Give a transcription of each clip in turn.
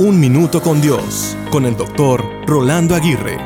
Un Minuto con Dios, con el doctor Rolando Aguirre.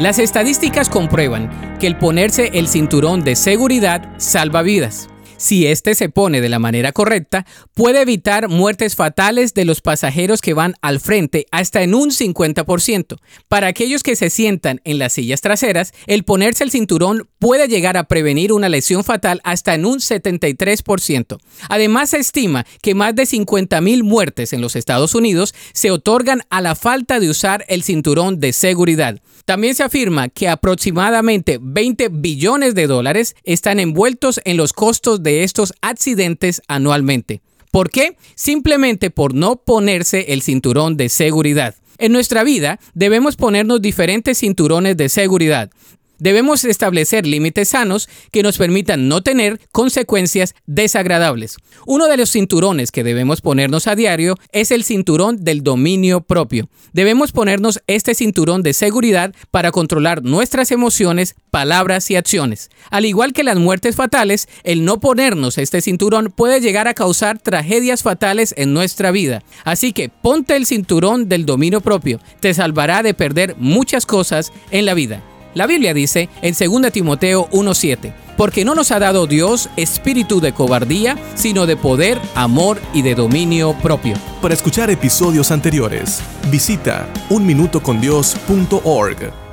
Las estadísticas comprueban que el ponerse el cinturón de seguridad salva vidas si éste se pone de la manera correcta, puede evitar muertes fatales de los pasajeros que van al frente hasta en un 50%. Para aquellos que se sientan en las sillas traseras, el ponerse el cinturón puede llegar a prevenir una lesión fatal hasta en un 73%. Además, se estima que más de 50.000 muertes en los Estados Unidos se otorgan a la falta de usar el cinturón de seguridad. También se afirma que aproximadamente 20 billones de dólares están envueltos en los costos de estos accidentes anualmente. ¿Por qué? Simplemente por no ponerse el cinturón de seguridad. En nuestra vida debemos ponernos diferentes cinturones de seguridad. Debemos establecer límites sanos que nos permitan no tener consecuencias desagradables. Uno de los cinturones que debemos ponernos a diario es el cinturón del dominio propio. Debemos ponernos este cinturón de seguridad para controlar nuestras emociones, palabras y acciones. Al igual que las muertes fatales, el no ponernos este cinturón puede llegar a causar tragedias fatales en nuestra vida. Así que ponte el cinturón del dominio propio. Te salvará de perder muchas cosas en la vida. La Biblia dice en 2 Timoteo 1:7, porque no nos ha dado Dios espíritu de cobardía, sino de poder, amor y de dominio propio. Para escuchar episodios anteriores, visita unminutocondios.org.